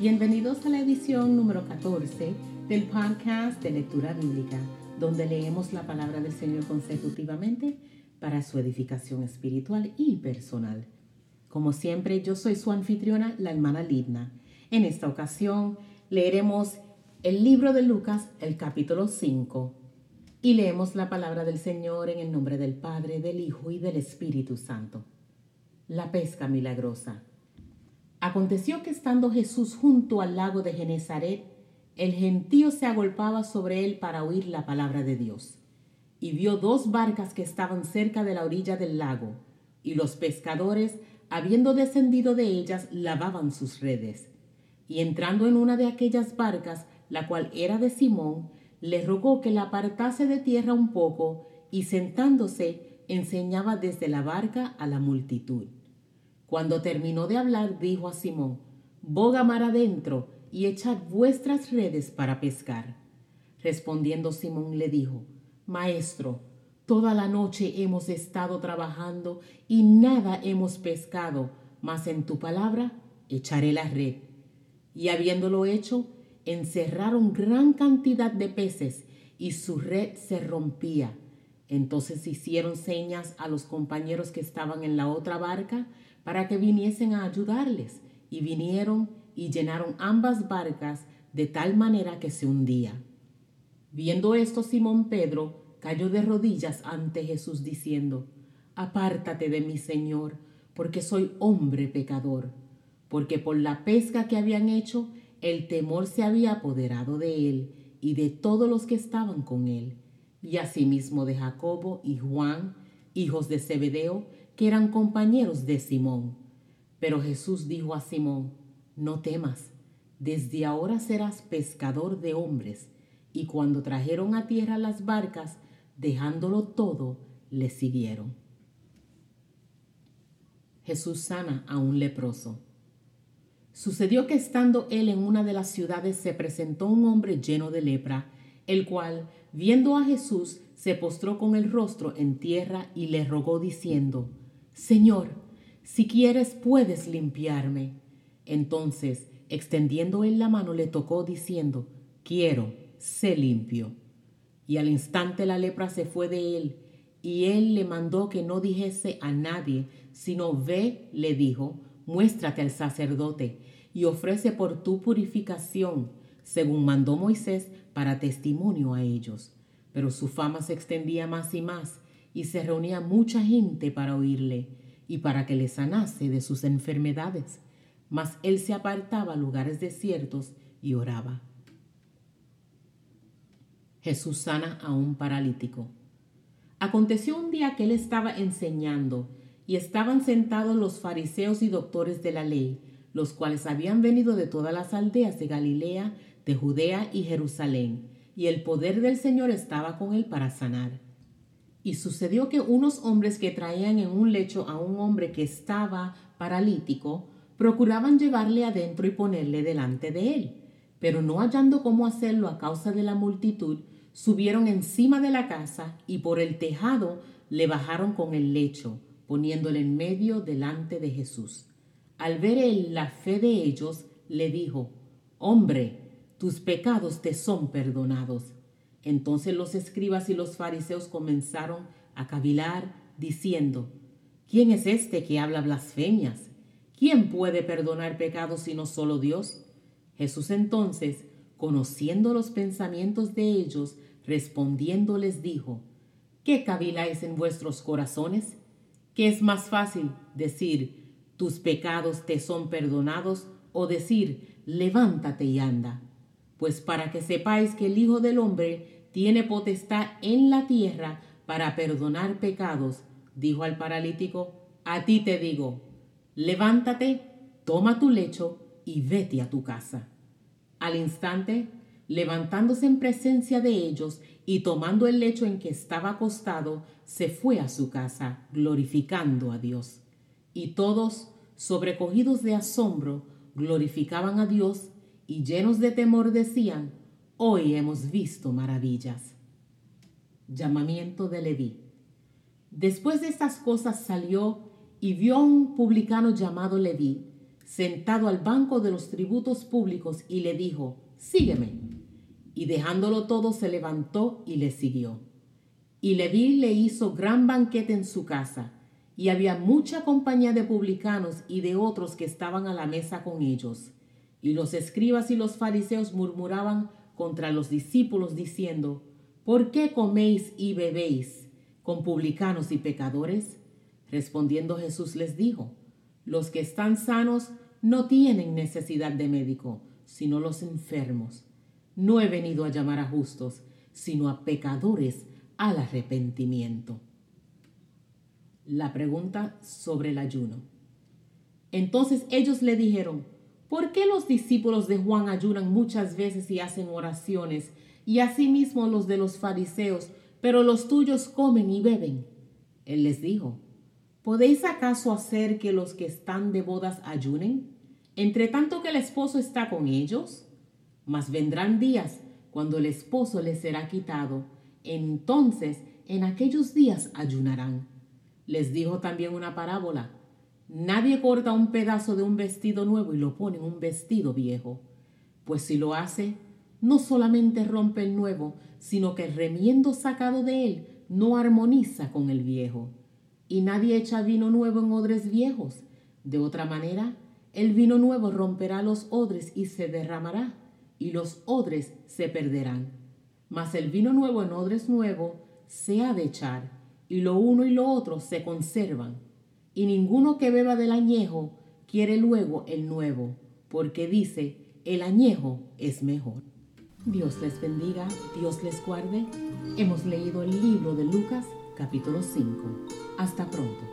Bienvenidos a la edición número 14 del podcast de lectura bíblica, donde leemos la palabra del Señor consecutivamente para su edificación espiritual y personal. Como siempre, yo soy su anfitriona, la hermana Lidna. En esta ocasión leeremos el libro de Lucas, el capítulo 5, y leemos la palabra del Señor en el nombre del Padre, del Hijo y del Espíritu Santo. La pesca milagrosa. Aconteció que estando Jesús junto al lago de Genezaret, el gentío se agolpaba sobre él para oír la palabra de Dios. Y vio dos barcas que estaban cerca de la orilla del lago, y los pescadores, habiendo descendido de ellas, lavaban sus redes. Y entrando en una de aquellas barcas, la cual era de Simón, le rogó que la apartase de tierra un poco, y sentándose, enseñaba desde la barca a la multitud. Cuando terminó de hablar, dijo a Simón, Boga mar adentro y echad vuestras redes para pescar. Respondiendo Simón le dijo, Maestro, toda la noche hemos estado trabajando y nada hemos pescado, mas en tu palabra echaré la red. Y habiéndolo hecho, encerraron gran cantidad de peces y su red se rompía. Entonces hicieron señas a los compañeros que estaban en la otra barca para que viniesen a ayudarles, y vinieron y llenaron ambas barcas de tal manera que se hundía. Viendo esto, Simón Pedro cayó de rodillas ante Jesús diciendo, Apártate de mí, Señor, porque soy hombre pecador, porque por la pesca que habían hecho, el temor se había apoderado de él y de todos los que estaban con él, y asimismo de Jacobo y Juan, hijos de Zebedeo, que eran compañeros de Simón. Pero Jesús dijo a Simón, no temas, desde ahora serás pescador de hombres. Y cuando trajeron a tierra las barcas, dejándolo todo, le siguieron. Jesús sana a un leproso. Sucedió que estando él en una de las ciudades se presentó un hombre lleno de lepra, el cual, viendo a Jesús, se postró con el rostro en tierra y le rogó diciendo, Señor, si quieres puedes limpiarme. Entonces, extendiendo él la mano, le tocó diciendo, Quiero, sé limpio. Y al instante la lepra se fue de él, y él le mandó que no dijese a nadie, sino ve, le dijo, muéstrate al sacerdote, y ofrece por tu purificación, según mandó Moisés, para testimonio a ellos. Pero su fama se extendía más y más, y se reunía mucha gente para oírle y para que le sanase de sus enfermedades. Mas él se apartaba a lugares desiertos y oraba. Jesús sana a un paralítico. Aconteció un día que él estaba enseñando y estaban sentados los fariseos y doctores de la ley, los cuales habían venido de todas las aldeas de Galilea, de Judea y Jerusalén, y el poder del Señor estaba con él para sanar. Y sucedió que unos hombres que traían en un lecho a un hombre que estaba paralítico, procuraban llevarle adentro y ponerle delante de él. Pero no hallando cómo hacerlo a causa de la multitud, subieron encima de la casa y por el tejado le bajaron con el lecho, poniéndole en medio delante de Jesús. Al ver él la fe de ellos, le dijo, Hombre, tus pecados te son perdonados. Entonces los escribas y los fariseos comenzaron a cavilar, diciendo, ¿quién es este que habla blasfemias? ¿Quién puede perdonar pecados sino solo Dios? Jesús entonces, conociendo los pensamientos de ellos, respondiendo les dijo, ¿qué caviláis en vuestros corazones? ¿Qué es más fácil decir, tus pecados te son perdonados, o decir, levántate y anda? Pues para que sepáis que el Hijo del Hombre tiene potestad en la tierra para perdonar pecados, dijo al paralítico, a ti te digo, levántate, toma tu lecho y vete a tu casa. Al instante, levantándose en presencia de ellos y tomando el lecho en que estaba acostado, se fue a su casa, glorificando a Dios. Y todos, sobrecogidos de asombro, glorificaban a Dios y llenos de temor decían, hoy hemos visto maravillas. Llamamiento de Leví. Después de estas cosas salió y vio a un publicano llamado Leví, sentado al banco de los tributos públicos y le dijo, sígueme. Y dejándolo todo se levantó y le siguió. Y Leví le hizo gran banquete en su casa, y había mucha compañía de publicanos y de otros que estaban a la mesa con ellos. Y los escribas y los fariseos murmuraban contra los discípulos diciendo, ¿por qué coméis y bebéis con publicanos y pecadores? Respondiendo Jesús les dijo, los que están sanos no tienen necesidad de médico, sino los enfermos. No he venido a llamar a justos, sino a pecadores al arrepentimiento. La pregunta sobre el ayuno. Entonces ellos le dijeron, ¿por qué los discípulos de Juan ayunan muchas veces y hacen oraciones, y asimismo los de los fariseos, pero los tuyos comen y beben? Él les dijo, ¿Podéis acaso hacer que los que están de bodas ayunen, entre tanto que el esposo está con ellos? Mas vendrán días cuando el esposo les será quitado, entonces en aquellos días ayunarán. Les dijo también una parábola. Nadie corta un pedazo de un vestido nuevo y lo pone en un vestido viejo, pues si lo hace, no solamente rompe el nuevo, sino que el remiendo sacado de él no armoniza con el viejo y nadie echa vino nuevo en odres viejos. De otra manera, el vino nuevo romperá los odres y se derramará, y los odres se perderán. Mas el vino nuevo en odres nuevo se ha de echar, y lo uno y lo otro se conservan. Y ninguno que beba del añejo quiere luego el nuevo, porque dice, el añejo es mejor. Dios les bendiga, Dios les guarde. Hemos leído el libro de Lucas capítulo 5. Hasta pronto.